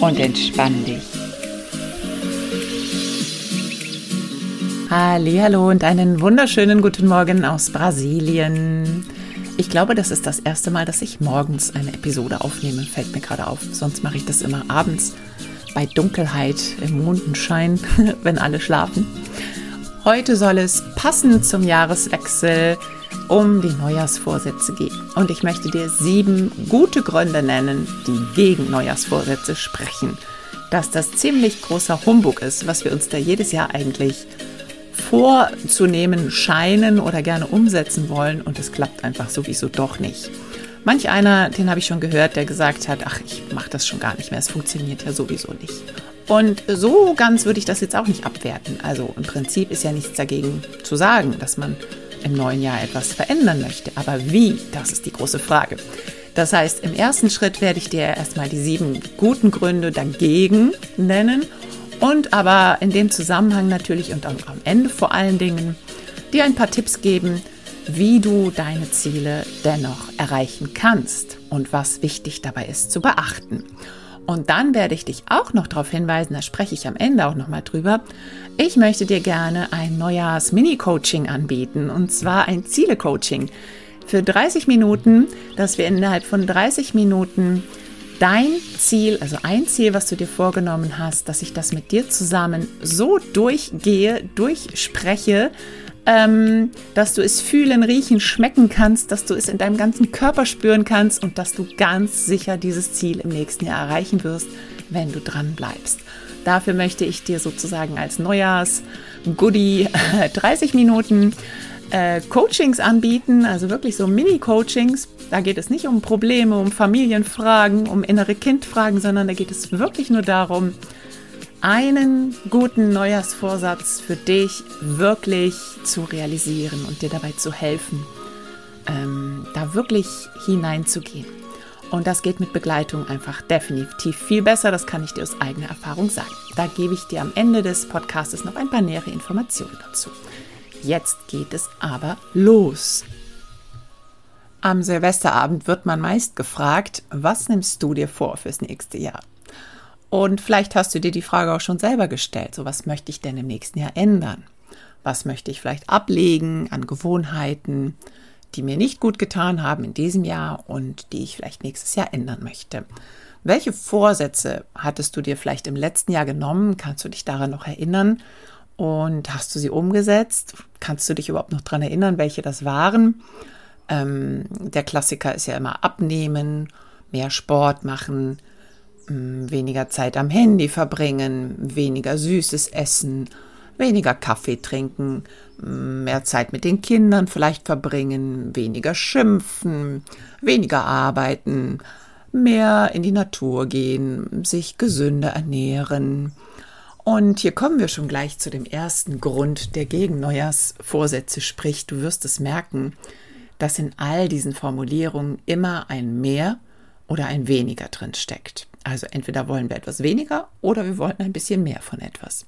und entspann dich. Hallo und einen wunderschönen guten Morgen aus Brasilien. Ich glaube, das ist das erste Mal, dass ich morgens eine Episode aufnehme, fällt mir gerade auf. Sonst mache ich das immer abends bei Dunkelheit im Mondenschein, wenn alle schlafen. Heute soll es passend zum Jahreswechsel um die Neujahrsvorsätze geht. Und ich möchte dir sieben gute Gründe nennen, die gegen Neujahrsvorsätze sprechen. Dass das ziemlich großer Humbug ist, was wir uns da jedes Jahr eigentlich vorzunehmen scheinen oder gerne umsetzen wollen und es klappt einfach sowieso doch nicht. Manch einer, den habe ich schon gehört, der gesagt hat, ach, ich mache das schon gar nicht mehr, es funktioniert ja sowieso nicht. Und so ganz würde ich das jetzt auch nicht abwerten. Also im Prinzip ist ja nichts dagegen zu sagen, dass man im neuen Jahr etwas verändern möchte. Aber wie, das ist die große Frage. Das heißt, im ersten Schritt werde ich dir erstmal die sieben guten Gründe dagegen nennen und aber in dem Zusammenhang natürlich und am Ende vor allen Dingen dir ein paar Tipps geben, wie du deine Ziele dennoch erreichen kannst und was wichtig dabei ist zu beachten. Und dann werde ich dich auch noch darauf hinweisen, da spreche ich am Ende auch nochmal drüber. Ich möchte dir gerne ein Neujahrs-Mini-Coaching anbieten und zwar ein Ziele-Coaching für 30 Minuten, dass wir innerhalb von 30 Minuten dein Ziel, also ein Ziel, was du dir vorgenommen hast, dass ich das mit dir zusammen so durchgehe, durchspreche, ähm, dass du es fühlen, riechen, schmecken kannst, dass du es in deinem ganzen Körper spüren kannst und dass du ganz sicher dieses Ziel im nächsten Jahr erreichen wirst, wenn du dran bleibst. Dafür möchte ich dir sozusagen als Neujahrs-Goodie 30 Minuten äh, Coachings anbieten, also wirklich so Mini-Coachings. Da geht es nicht um Probleme, um Familienfragen, um innere Kindfragen, sondern da geht es wirklich nur darum, einen guten Neujahrsvorsatz für dich wirklich zu realisieren und dir dabei zu helfen, ähm, da wirklich hineinzugehen. Und das geht mit Begleitung einfach definitiv viel besser. Das kann ich dir aus eigener Erfahrung sagen. Da gebe ich dir am Ende des Podcasts noch ein paar nähere Informationen dazu. Jetzt geht es aber los. Am Silvesterabend wird man meist gefragt, was nimmst du dir vor fürs nächste Jahr? Und vielleicht hast du dir die Frage auch schon selber gestellt. So, was möchte ich denn im nächsten Jahr ändern? Was möchte ich vielleicht ablegen an Gewohnheiten, die mir nicht gut getan haben in diesem Jahr und die ich vielleicht nächstes Jahr ändern möchte? Welche Vorsätze hattest du dir vielleicht im letzten Jahr genommen? Kannst du dich daran noch erinnern? Und hast du sie umgesetzt? Kannst du dich überhaupt noch daran erinnern, welche das waren? Ähm, der Klassiker ist ja immer abnehmen, mehr Sport machen, weniger Zeit am Handy verbringen, weniger süßes Essen, weniger Kaffee trinken, mm, mehr Zeit mit den Kindern vielleicht verbringen, weniger schimpfen, weniger arbeiten, mehr in die Natur gehen, sich gesünder ernähren. Und hier kommen wir schon gleich zu dem ersten Grund, der gegen Neujahrsvorsätze spricht. Du wirst es merken, dass in all diesen Formulierungen immer ein mehr oder ein weniger drin steckt. Also entweder wollen wir etwas weniger oder wir wollen ein bisschen mehr von etwas.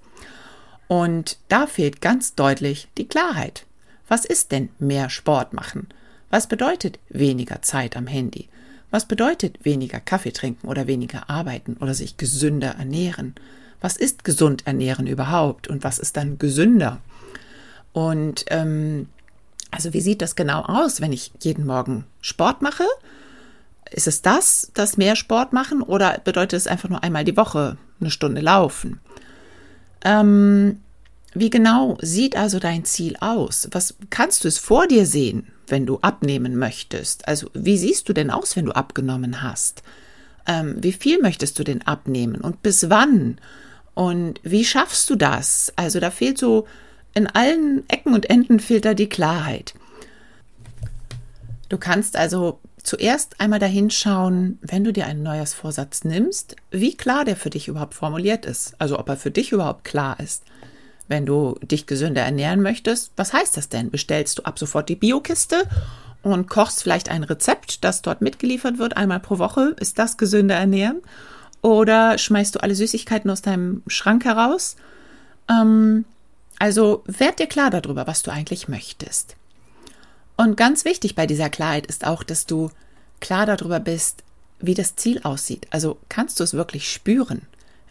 Und da fehlt ganz deutlich die Klarheit. Was ist denn mehr Sport machen? Was bedeutet weniger Zeit am Handy? Was bedeutet weniger Kaffee trinken oder weniger arbeiten oder sich gesünder ernähren? Was ist gesund ernähren überhaupt und was ist dann gesünder? Und ähm, also wie sieht das genau aus, wenn ich jeden Morgen Sport mache? Ist es das, das mehr Sport machen oder bedeutet es einfach nur einmal die Woche eine Stunde laufen? Ähm, wie genau sieht also dein Ziel aus? Was kannst du es vor dir sehen, wenn du abnehmen möchtest? Also wie siehst du denn aus, wenn du abgenommen hast? Ähm, wie viel möchtest du denn abnehmen und bis wann? Und wie schaffst du das? Also da fehlt so in allen Ecken und Enden fehlt da die Klarheit. Du kannst also zuerst einmal dahin schauen, wenn du dir einen Neujahrsvorsatz nimmst, wie klar der für dich überhaupt formuliert ist. Also ob er für dich überhaupt klar ist. Wenn du dich gesünder ernähren möchtest, was heißt das denn? Bestellst du ab sofort die Biokiste und kochst vielleicht ein Rezept, das dort mitgeliefert wird, einmal pro Woche? Ist das gesünder ernähren? Oder schmeißt du alle Süßigkeiten aus deinem Schrank heraus? Ähm, also werd dir klar darüber, was du eigentlich möchtest. Und ganz wichtig bei dieser Klarheit ist auch, dass du klar darüber bist, wie das Ziel aussieht. Also kannst du es wirklich spüren,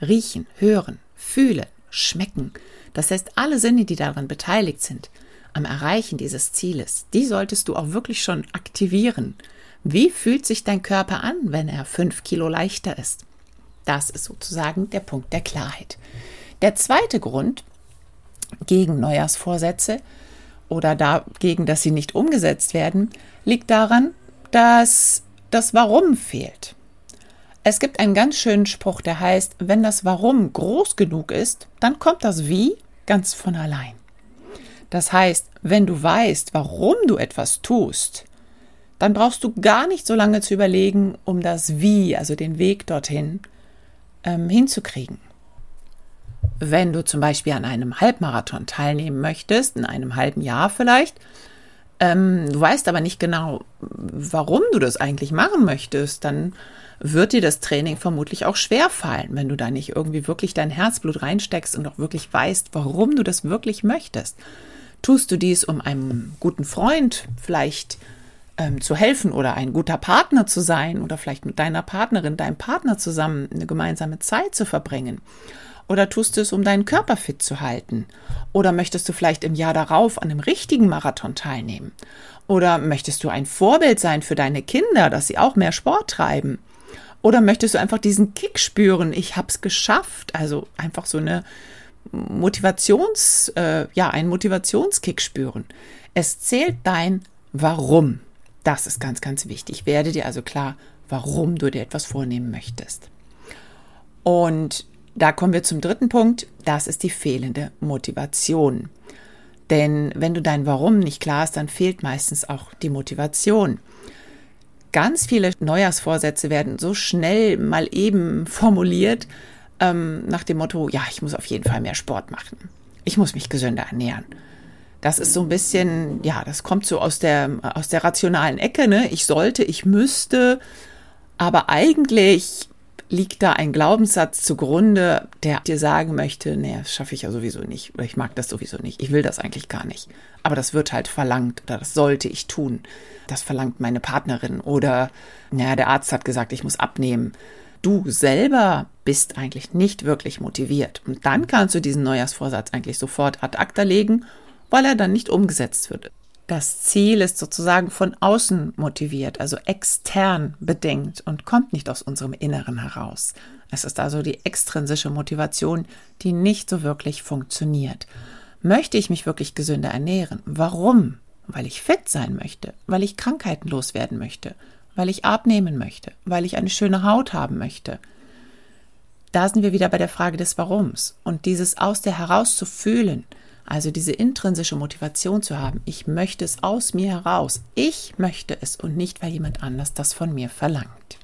riechen, hören, fühlen, schmecken. Das heißt, alle Sinne, die daran beteiligt sind, am Erreichen dieses Zieles, die solltest du auch wirklich schon aktivieren. Wie fühlt sich dein Körper an, wenn er fünf Kilo leichter ist? Das ist sozusagen der Punkt der Klarheit. Der zweite Grund gegen Neujahrsvorsätze oder dagegen, dass sie nicht umgesetzt werden, liegt daran, dass das Warum fehlt. Es gibt einen ganz schönen Spruch, der heißt, wenn das Warum groß genug ist, dann kommt das Wie ganz von allein. Das heißt, wenn du weißt, warum du etwas tust, dann brauchst du gar nicht so lange zu überlegen, um das Wie, also den Weg dorthin, ähm, hinzukriegen. Wenn du zum Beispiel an einem Halbmarathon teilnehmen möchtest, in einem halben Jahr vielleicht, ähm, du weißt aber nicht genau, warum du das eigentlich machen möchtest, dann wird dir das Training vermutlich auch schwer fallen, wenn du da nicht irgendwie wirklich dein Herzblut reinsteckst und auch wirklich weißt, warum du das wirklich möchtest. Tust du dies, um einem guten Freund vielleicht ähm, zu helfen oder ein guter Partner zu sein oder vielleicht mit deiner Partnerin, deinem Partner zusammen eine gemeinsame Zeit zu verbringen? Oder tust du es, um deinen Körper fit zu halten? Oder möchtest du vielleicht im Jahr darauf an einem richtigen Marathon teilnehmen? Oder möchtest du ein Vorbild sein für deine Kinder, dass sie auch mehr Sport treiben? Oder möchtest du einfach diesen Kick spüren, ich hab's geschafft? Also einfach so eine Motivations, äh, ja, einen Motivationskick spüren. Es zählt dein Warum. Das ist ganz, ganz wichtig. Werde dir also klar, warum du dir etwas vornehmen möchtest. Und da kommen wir zum dritten Punkt. Das ist die fehlende Motivation. Denn wenn du dein Warum nicht klar hast, dann fehlt meistens auch die Motivation. Ganz viele Neujahrsvorsätze werden so schnell mal eben formuliert, ähm, nach dem Motto, ja, ich muss auf jeden Fall mehr Sport machen. Ich muss mich gesünder ernähren. Das ist so ein bisschen, ja, das kommt so aus der, aus der rationalen Ecke, ne? Ich sollte, ich müsste, aber eigentlich liegt da ein Glaubenssatz zugrunde, der dir sagen möchte, nee, das schaffe ich ja sowieso nicht oder ich mag das sowieso nicht, ich will das eigentlich gar nicht. Aber das wird halt verlangt oder das sollte ich tun. Das verlangt meine Partnerin oder naja, der Arzt hat gesagt, ich muss abnehmen. Du selber bist eigentlich nicht wirklich motiviert. Und dann kannst du diesen Neujahrsvorsatz eigentlich sofort ad acta legen, weil er dann nicht umgesetzt wird. Das Ziel ist sozusagen von außen motiviert, also extern bedenkt und kommt nicht aus unserem Inneren heraus. Es ist also die extrinsische Motivation, die nicht so wirklich funktioniert. Möchte ich mich wirklich gesünder ernähren? Warum? Weil ich fit sein möchte, weil ich Krankheiten loswerden möchte, weil ich abnehmen möchte, weil ich eine schöne Haut haben möchte. Da sind wir wieder bei der Frage des Warums. Und dieses aus der heraus zu fühlen, also diese intrinsische Motivation zu haben, ich möchte es aus mir heraus. Ich möchte es und nicht, weil jemand anders das von mir verlangt.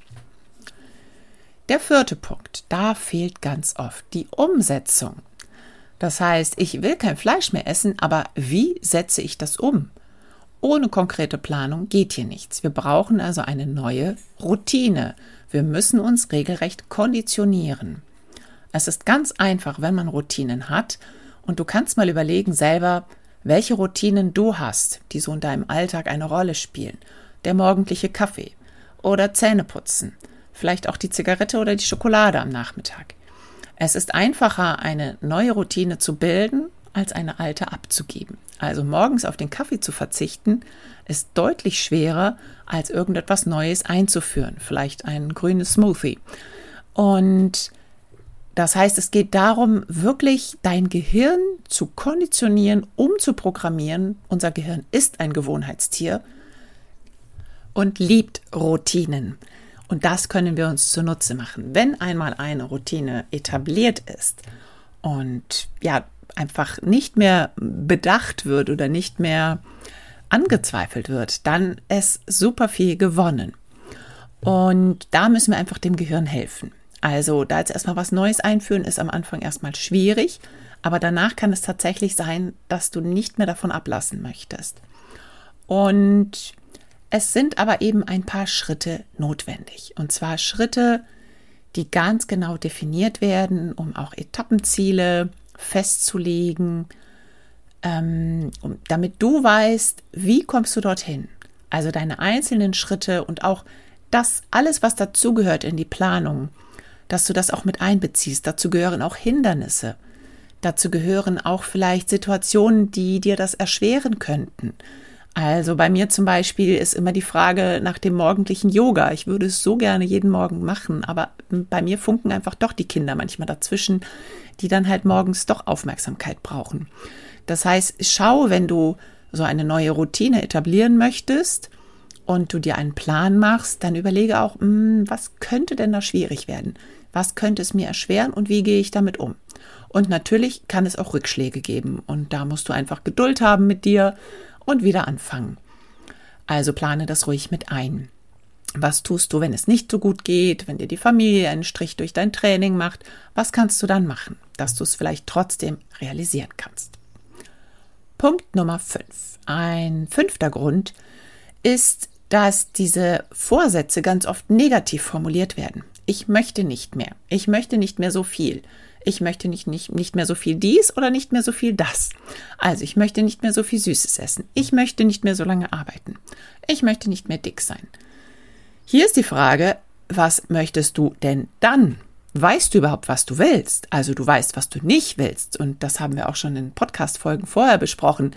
Der vierte Punkt, da fehlt ganz oft die Umsetzung. Das heißt, ich will kein Fleisch mehr essen, aber wie setze ich das um? Ohne konkrete Planung geht hier nichts. Wir brauchen also eine neue Routine. Wir müssen uns regelrecht konditionieren. Es ist ganz einfach, wenn man Routinen hat und du kannst mal überlegen selber, welche Routinen du hast, die so in deinem Alltag eine Rolle spielen. Der morgendliche Kaffee oder Zähneputzen, vielleicht auch die Zigarette oder die Schokolade am Nachmittag. Es ist einfacher, eine neue Routine zu bilden, als eine alte abzugeben. Also morgens auf den Kaffee zu verzichten, ist deutlich schwerer, als irgendetwas Neues einzuführen, vielleicht ein grünes Smoothie. Und das heißt, es geht darum, wirklich dein Gehirn zu konditionieren, umzuprogrammieren. Unser Gehirn ist ein Gewohnheitstier und liebt Routinen. Und das können wir uns zunutze machen. Wenn einmal eine Routine etabliert ist und ja, einfach nicht mehr bedacht wird oder nicht mehr angezweifelt wird, dann ist super viel gewonnen. Und da müssen wir einfach dem Gehirn helfen. Also da jetzt erstmal was Neues einführen, ist am Anfang erstmal schwierig, aber danach kann es tatsächlich sein, dass du nicht mehr davon ablassen möchtest. Und es sind aber eben ein paar Schritte notwendig. Und zwar Schritte, die ganz genau definiert werden, um auch Etappenziele festzulegen, ähm, damit du weißt, wie kommst du dorthin. Also deine einzelnen Schritte und auch das alles, was dazugehört in die Planung, dass du das auch mit einbeziehst. Dazu gehören auch Hindernisse. Dazu gehören auch vielleicht Situationen, die dir das erschweren könnten. Also bei mir zum Beispiel ist immer die Frage nach dem morgendlichen Yoga. Ich würde es so gerne jeden Morgen machen, aber bei mir funken einfach doch die Kinder manchmal dazwischen, die dann halt morgens doch Aufmerksamkeit brauchen. Das heißt, schau, wenn du so eine neue Routine etablieren möchtest und du dir einen Plan machst, dann überlege auch, hm, was könnte denn da schwierig werden? Was könnte es mir erschweren und wie gehe ich damit um? Und natürlich kann es auch Rückschläge geben und da musst du einfach Geduld haben mit dir und wieder anfangen. Also plane das ruhig mit ein. Was tust du, wenn es nicht so gut geht, wenn dir die Familie einen Strich durch dein Training macht? Was kannst du dann machen, dass du es vielleicht trotzdem realisieren kannst? Punkt Nummer 5. Ein fünfter Grund ist, dass diese Vorsätze ganz oft negativ formuliert werden. Ich möchte nicht mehr. Ich möchte nicht mehr so viel ich möchte nicht, nicht, nicht mehr so viel dies oder nicht mehr so viel das. Also ich möchte nicht mehr so viel Süßes essen. Ich möchte nicht mehr so lange arbeiten. Ich möchte nicht mehr dick sein. Hier ist die Frage, was möchtest du denn dann? Weißt du überhaupt, was du willst? Also du weißt, was du nicht willst. Und das haben wir auch schon in Podcast-Folgen vorher besprochen.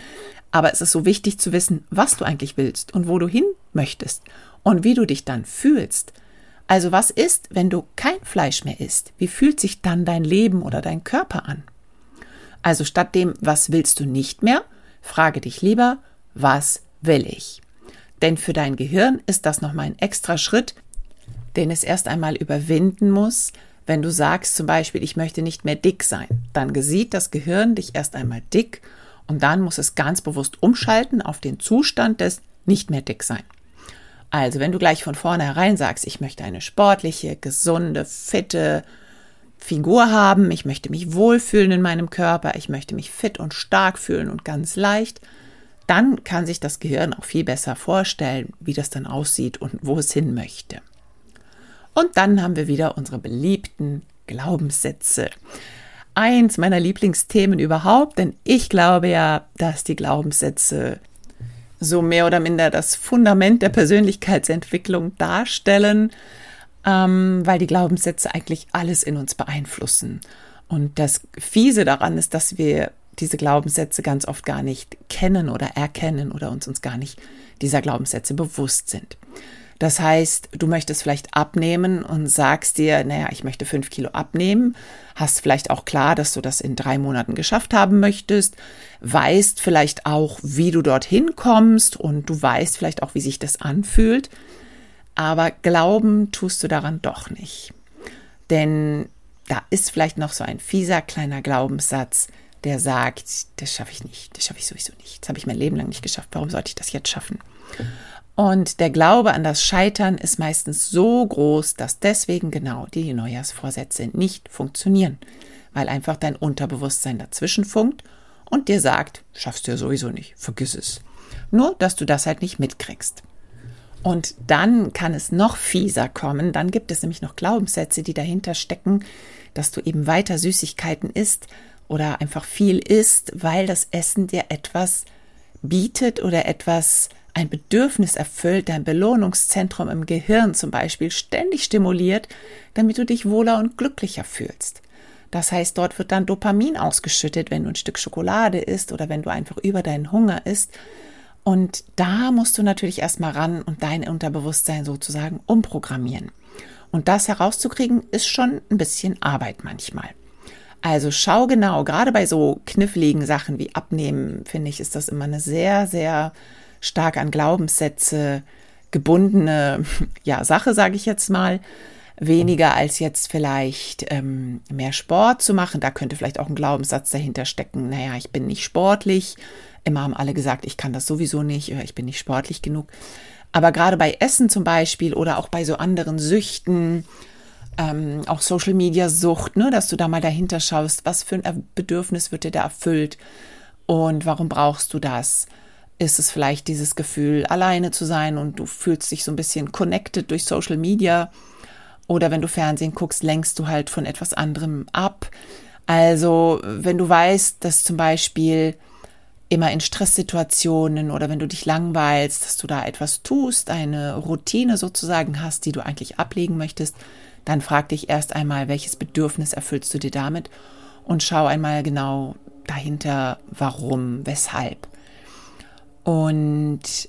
Aber es ist so wichtig zu wissen, was du eigentlich willst und wo du hin möchtest und wie du dich dann fühlst. Also was ist, wenn du kein Fleisch mehr isst? Wie fühlt sich dann dein Leben oder dein Körper an? Also statt dem, was willst du nicht mehr, frage dich lieber, was will ich? Denn für dein Gehirn ist das nochmal ein extra Schritt, den es erst einmal überwinden muss. Wenn du sagst zum Beispiel, ich möchte nicht mehr dick sein, dann sieht das Gehirn dich erst einmal dick und dann muss es ganz bewusst umschalten auf den Zustand des nicht mehr dick sein. Also, wenn du gleich von vornherein sagst, ich möchte eine sportliche, gesunde, fitte Figur haben, ich möchte mich wohlfühlen in meinem Körper, ich möchte mich fit und stark fühlen und ganz leicht, dann kann sich das Gehirn auch viel besser vorstellen, wie das dann aussieht und wo es hin möchte. Und dann haben wir wieder unsere beliebten Glaubenssätze. Eins meiner Lieblingsthemen überhaupt, denn ich glaube ja, dass die Glaubenssätze so mehr oder minder das Fundament der Persönlichkeitsentwicklung darstellen, ähm, weil die Glaubenssätze eigentlich alles in uns beeinflussen. Und das Fiese daran ist, dass wir diese Glaubenssätze ganz oft gar nicht kennen oder erkennen oder uns uns gar nicht dieser Glaubenssätze bewusst sind. Das heißt, du möchtest vielleicht abnehmen und sagst dir, naja, ich möchte fünf Kilo abnehmen, hast vielleicht auch klar, dass du das in drei Monaten geschafft haben möchtest, weißt vielleicht auch, wie du dorthin kommst und du weißt vielleicht auch, wie sich das anfühlt, aber glauben tust du daran doch nicht. Denn da ist vielleicht noch so ein fieser kleiner Glaubenssatz, der sagt, das schaffe ich nicht, das schaffe ich sowieso nicht, das habe ich mein Leben lang nicht geschafft, warum sollte ich das jetzt schaffen? Und der Glaube an das Scheitern ist meistens so groß, dass deswegen genau die Neujahrsvorsätze nicht funktionieren, weil einfach dein Unterbewusstsein dazwischen funkt und dir sagt, schaffst du ja sowieso nicht, vergiss es. Nur, dass du das halt nicht mitkriegst. Und dann kann es noch fieser kommen, dann gibt es nämlich noch Glaubenssätze, die dahinter stecken, dass du eben weiter Süßigkeiten isst oder einfach viel isst, weil das Essen dir etwas bietet oder etwas ein Bedürfnis erfüllt, dein Belohnungszentrum im Gehirn zum Beispiel ständig stimuliert, damit du dich wohler und glücklicher fühlst. Das heißt, dort wird dann Dopamin ausgeschüttet, wenn du ein Stück Schokolade isst oder wenn du einfach über deinen Hunger isst. Und da musst du natürlich erstmal ran und dein Unterbewusstsein sozusagen umprogrammieren. Und das herauszukriegen, ist schon ein bisschen Arbeit manchmal. Also schau genau, gerade bei so kniffligen Sachen wie Abnehmen, finde ich, ist das immer eine sehr, sehr stark an Glaubenssätze gebundene ja, Sache, sage ich jetzt mal. Weniger als jetzt vielleicht ähm, mehr Sport zu machen. Da könnte vielleicht auch ein Glaubenssatz dahinter stecken. Naja, ich bin nicht sportlich. Immer haben alle gesagt, ich kann das sowieso nicht, ich bin nicht sportlich genug. Aber gerade bei Essen zum Beispiel oder auch bei so anderen Süchten, ähm, auch Social Media Sucht, ne, dass du da mal dahinter schaust, was für ein Bedürfnis wird dir da erfüllt und warum brauchst du das? Ist es vielleicht dieses Gefühl, alleine zu sein und du fühlst dich so ein bisschen connected durch Social Media? Oder wenn du Fernsehen guckst, lenkst du halt von etwas anderem ab. Also, wenn du weißt, dass zum Beispiel immer in Stresssituationen oder wenn du dich langweilst, dass du da etwas tust, eine Routine sozusagen hast, die du eigentlich ablegen möchtest, dann frag dich erst einmal, welches Bedürfnis erfüllst du dir damit und schau einmal genau dahinter, warum, weshalb. Und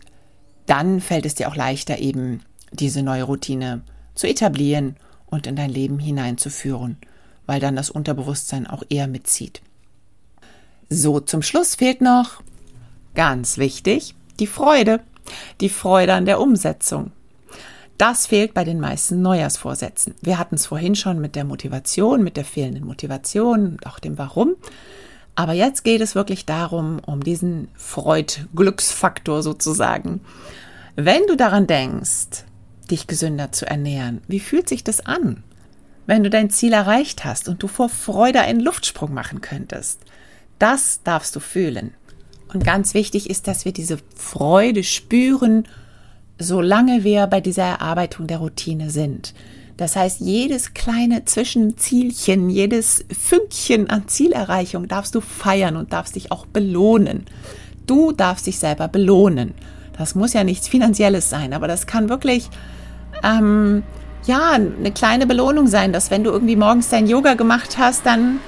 dann fällt es dir auch leichter, eben diese neue Routine zu etablieren und in dein Leben hineinzuführen, weil dann das Unterbewusstsein auch eher mitzieht. So, zum Schluss fehlt noch, ganz wichtig, die Freude. Die Freude an der Umsetzung. Das fehlt bei den meisten Neujahrsvorsätzen. Wir hatten es vorhin schon mit der Motivation, mit der fehlenden Motivation und auch dem Warum. Aber jetzt geht es wirklich darum, um diesen Freud-Glücksfaktor sozusagen. Wenn du daran denkst, dich gesünder zu ernähren, wie fühlt sich das an? Wenn du dein Ziel erreicht hast und du vor Freude einen Luftsprung machen könntest. Das darfst du fühlen. Und ganz wichtig ist, dass wir diese Freude spüren solange wir bei dieser Erarbeitung der Routine sind. Das heißt, jedes kleine Zwischenzielchen, jedes Fünkchen an Zielerreichung darfst du feiern und darfst dich auch belohnen. Du darfst dich selber belohnen. Das muss ja nichts Finanzielles sein, aber das kann wirklich ähm, ja eine kleine Belohnung sein, dass wenn du irgendwie morgens dein Yoga gemacht hast, dann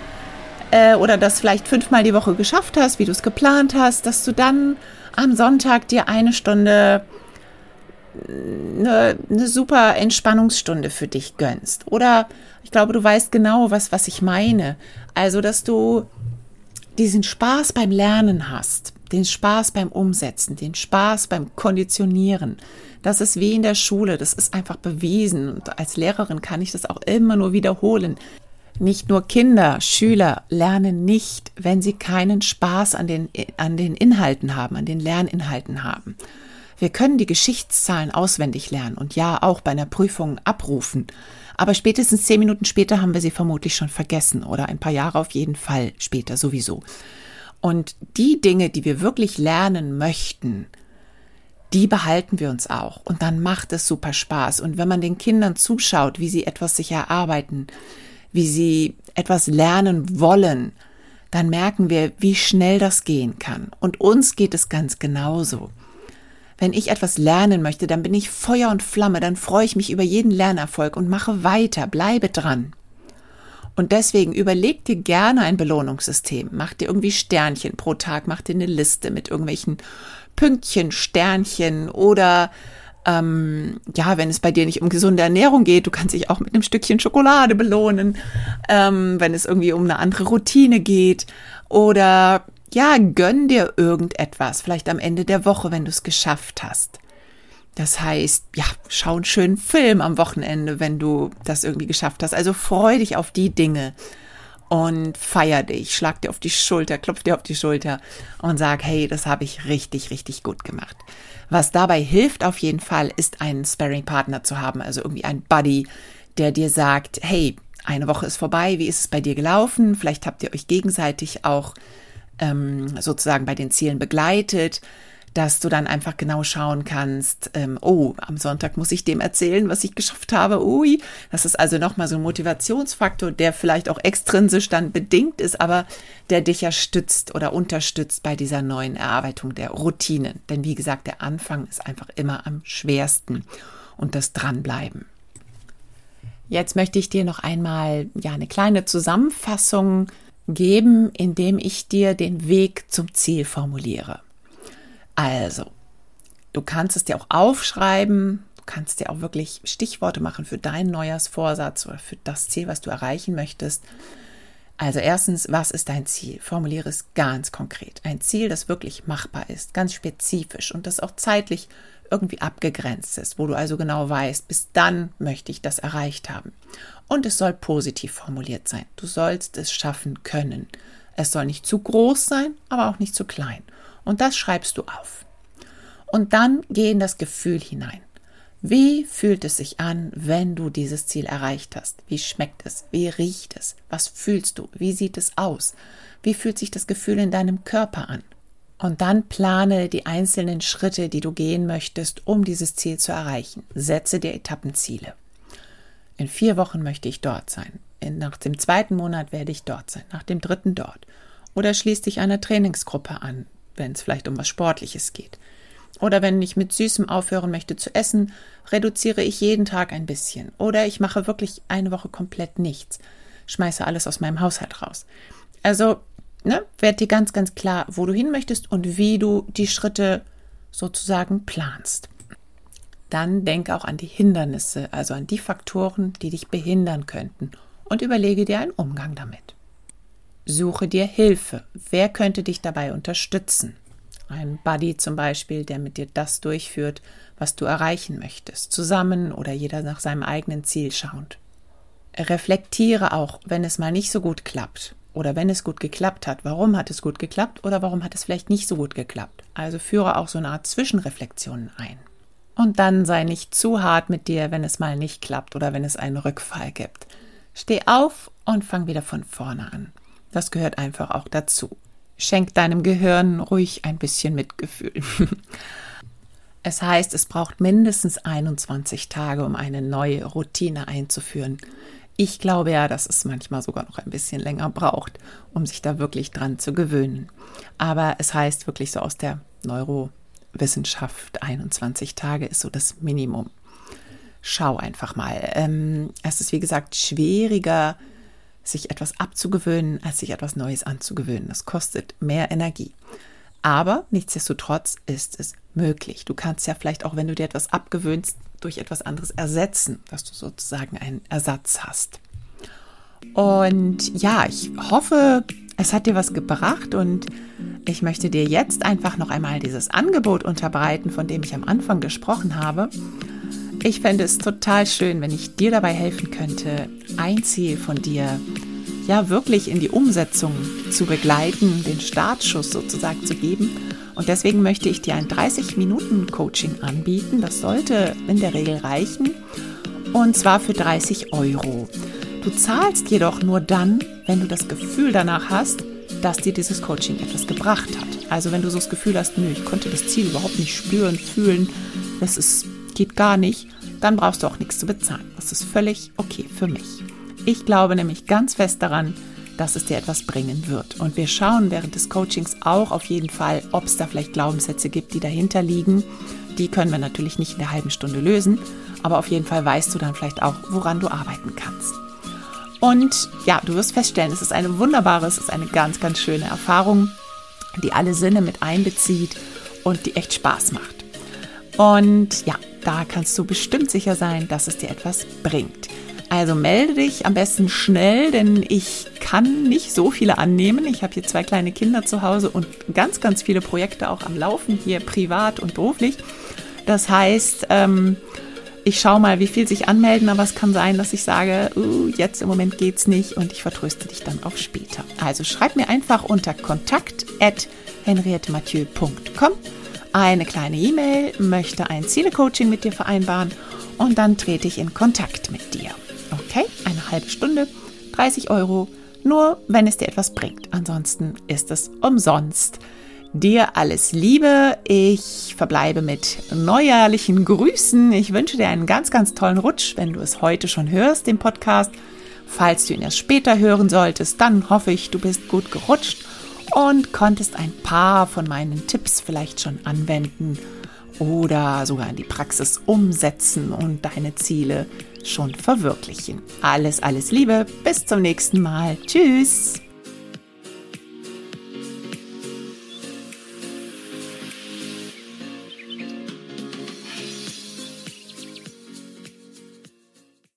äh, oder das vielleicht fünfmal die Woche geschafft hast, wie du es geplant hast, dass du dann am Sonntag dir eine Stunde eine, eine super Entspannungsstunde für dich gönnst. Oder ich glaube, du weißt genau, was, was ich meine. Also, dass du diesen Spaß beim Lernen hast, den Spaß beim Umsetzen, den Spaß beim Konditionieren. Das ist wie in der Schule, das ist einfach bewiesen. Und als Lehrerin kann ich das auch immer nur wiederholen. Nicht nur Kinder, Schüler lernen nicht, wenn sie keinen Spaß an den, an den Inhalten haben, an den Lerninhalten haben. Wir können die Geschichtszahlen auswendig lernen und ja auch bei einer Prüfung abrufen. Aber spätestens zehn Minuten später haben wir sie vermutlich schon vergessen oder ein paar Jahre auf jeden Fall später sowieso. Und die Dinge, die wir wirklich lernen möchten, die behalten wir uns auch. Und dann macht es super Spaß. Und wenn man den Kindern zuschaut, wie sie etwas sich erarbeiten, wie sie etwas lernen wollen, dann merken wir, wie schnell das gehen kann. Und uns geht es ganz genauso. Wenn ich etwas lernen möchte, dann bin ich Feuer und Flamme, dann freue ich mich über jeden Lernerfolg und mache weiter, bleibe dran. Und deswegen überleg dir gerne ein Belohnungssystem. Mach dir irgendwie Sternchen pro Tag, mach dir eine Liste mit irgendwelchen Pünktchen, Sternchen oder ähm, ja, wenn es bei dir nicht um gesunde Ernährung geht, du kannst dich auch mit einem Stückchen Schokolade belohnen, ähm, wenn es irgendwie um eine andere Routine geht oder ja, gönn dir irgendetwas, vielleicht am Ende der Woche, wenn du es geschafft hast. Das heißt, ja, schau einen schönen Film am Wochenende, wenn du das irgendwie geschafft hast. Also freu dich auf die Dinge und feier dich, schlag dir auf die Schulter, klopf dir auf die Schulter und sag, hey, das habe ich richtig, richtig gut gemacht. Was dabei hilft auf jeden Fall, ist einen Sparring-Partner zu haben, also irgendwie ein Buddy, der dir sagt, hey, eine Woche ist vorbei, wie ist es bei dir gelaufen? Vielleicht habt ihr euch gegenseitig auch ähm, sozusagen bei den Zielen begleitet, dass du dann einfach genau schauen kannst, ähm, oh, am Sonntag muss ich dem erzählen, was ich geschafft habe. Ui, das ist also nochmal so ein Motivationsfaktor, der vielleicht auch extrinsisch dann bedingt ist, aber der dich ja stützt oder unterstützt bei dieser neuen Erarbeitung der Routinen. Denn wie gesagt, der Anfang ist einfach immer am schwersten und das Dranbleiben. Jetzt möchte ich dir noch einmal ja eine kleine Zusammenfassung geben, indem ich dir den Weg zum Ziel formuliere. Also, du kannst es dir auch aufschreiben, du kannst dir auch wirklich Stichworte machen für deinen Neujahrsvorsatz oder für das Ziel, was du erreichen möchtest. Also erstens, was ist dein Ziel? Formuliere es ganz konkret. Ein Ziel, das wirklich machbar ist, ganz spezifisch und das auch zeitlich irgendwie abgegrenzt ist, wo du also genau weißt, bis dann möchte ich das erreicht haben. Und es soll positiv formuliert sein. Du sollst es schaffen können. Es soll nicht zu groß sein, aber auch nicht zu klein. Und das schreibst du auf. Und dann geh in das Gefühl hinein. Wie fühlt es sich an, wenn du dieses Ziel erreicht hast? Wie schmeckt es? Wie riecht es? Was fühlst du? Wie sieht es aus? Wie fühlt sich das Gefühl in deinem Körper an? Und dann plane die einzelnen Schritte, die du gehen möchtest, um dieses Ziel zu erreichen. Setze dir Etappenziele. In vier Wochen möchte ich dort sein. In, nach dem zweiten Monat werde ich dort sein. Nach dem dritten dort. Oder schließ dich einer Trainingsgruppe an, wenn es vielleicht um was Sportliches geht. Oder wenn ich mit Süßem aufhören möchte zu essen, reduziere ich jeden Tag ein bisschen. Oder ich mache wirklich eine Woche komplett nichts. Schmeiße alles aus meinem Haushalt raus. Also, ne, werd dir ganz, ganz klar, wo du hin möchtest und wie du die Schritte sozusagen planst. Dann denke auch an die Hindernisse, also an die Faktoren, die dich behindern könnten und überlege dir einen Umgang damit. Suche dir Hilfe. Wer könnte dich dabei unterstützen? Ein Buddy zum Beispiel, der mit dir das durchführt, was du erreichen möchtest, zusammen oder jeder nach seinem eigenen Ziel schauend. Reflektiere auch, wenn es mal nicht so gut klappt oder wenn es gut geklappt hat, warum hat es gut geklappt oder warum hat es vielleicht nicht so gut geklappt. Also führe auch so eine Art Zwischenreflexionen ein. Und dann sei nicht zu hart mit dir, wenn es mal nicht klappt oder wenn es einen Rückfall gibt. Steh auf und fang wieder von vorne an. Das gehört einfach auch dazu. Schenk deinem Gehirn ruhig ein bisschen Mitgefühl. es heißt, es braucht mindestens 21 Tage, um eine neue Routine einzuführen. Ich glaube ja, dass es manchmal sogar noch ein bisschen länger braucht, um sich da wirklich dran zu gewöhnen. Aber es heißt wirklich so aus der Neurowissenschaft, 21 Tage ist so das Minimum. Schau einfach mal. Ähm, es ist wie gesagt schwieriger, sich etwas abzugewöhnen, als sich etwas Neues anzugewöhnen. Das kostet mehr Energie. Aber nichtsdestotrotz ist es möglich. Du kannst ja vielleicht auch, wenn du dir etwas abgewöhnst, durch etwas anderes ersetzen, dass du sozusagen einen Ersatz hast. Und ja, ich hoffe, es hat dir was gebracht und ich möchte dir jetzt einfach noch einmal dieses Angebot unterbreiten, von dem ich am Anfang gesprochen habe. Ich fände es total schön, wenn ich dir dabei helfen könnte, ein Ziel von dir ja wirklich in die Umsetzung zu begleiten, den Startschuss sozusagen zu geben. Und deswegen möchte ich dir ein 30-Minuten-Coaching anbieten. Das sollte in der Regel reichen. Und zwar für 30 Euro. Du zahlst jedoch nur dann, wenn du das Gefühl danach hast, dass dir dieses Coaching etwas gebracht hat. Also wenn du so das Gefühl hast, nö, ich konnte das Ziel überhaupt nicht spüren, fühlen, das ist geht gar nicht, dann brauchst du auch nichts zu bezahlen. Das ist völlig okay für mich. Ich glaube nämlich ganz fest daran, dass es dir etwas bringen wird. Und wir schauen während des Coachings auch auf jeden Fall, ob es da vielleicht Glaubenssätze gibt, die dahinter liegen. Die können wir natürlich nicht in der halben Stunde lösen, aber auf jeden Fall weißt du dann vielleicht auch, woran du arbeiten kannst. Und ja, du wirst feststellen, es ist eine wunderbare, es ist eine ganz, ganz schöne Erfahrung, die alle Sinne mit einbezieht und die echt Spaß macht. Und ja, da kannst du bestimmt sicher sein, dass es dir etwas bringt. Also melde dich am besten schnell, denn ich kann nicht so viele annehmen. Ich habe hier zwei kleine Kinder zu Hause und ganz, ganz viele Projekte auch am Laufen, hier privat und beruflich. Das heißt, ähm, ich schaue mal, wie viel sich anmelden, aber es kann sein, dass ich sage, uh, jetzt im Moment geht's nicht und ich vertröste dich dann auf später. Also schreib mir einfach unter kontakt at eine kleine E-Mail, möchte ein Ziele-Coaching mit dir vereinbaren und dann trete ich in Kontakt mit dir. Okay, eine halbe Stunde, 30 Euro, nur wenn es dir etwas bringt. Ansonsten ist es umsonst. Dir alles Liebe. Ich verbleibe mit neuerlichen Grüßen. Ich wünsche dir einen ganz, ganz tollen Rutsch, wenn du es heute schon hörst, den Podcast. Falls du ihn erst später hören solltest, dann hoffe ich, du bist gut gerutscht und konntest ein paar von meinen Tipps vielleicht schon anwenden oder sogar in die Praxis umsetzen und deine Ziele schon verwirklichen. Alles, alles Liebe, bis zum nächsten Mal. Tschüss.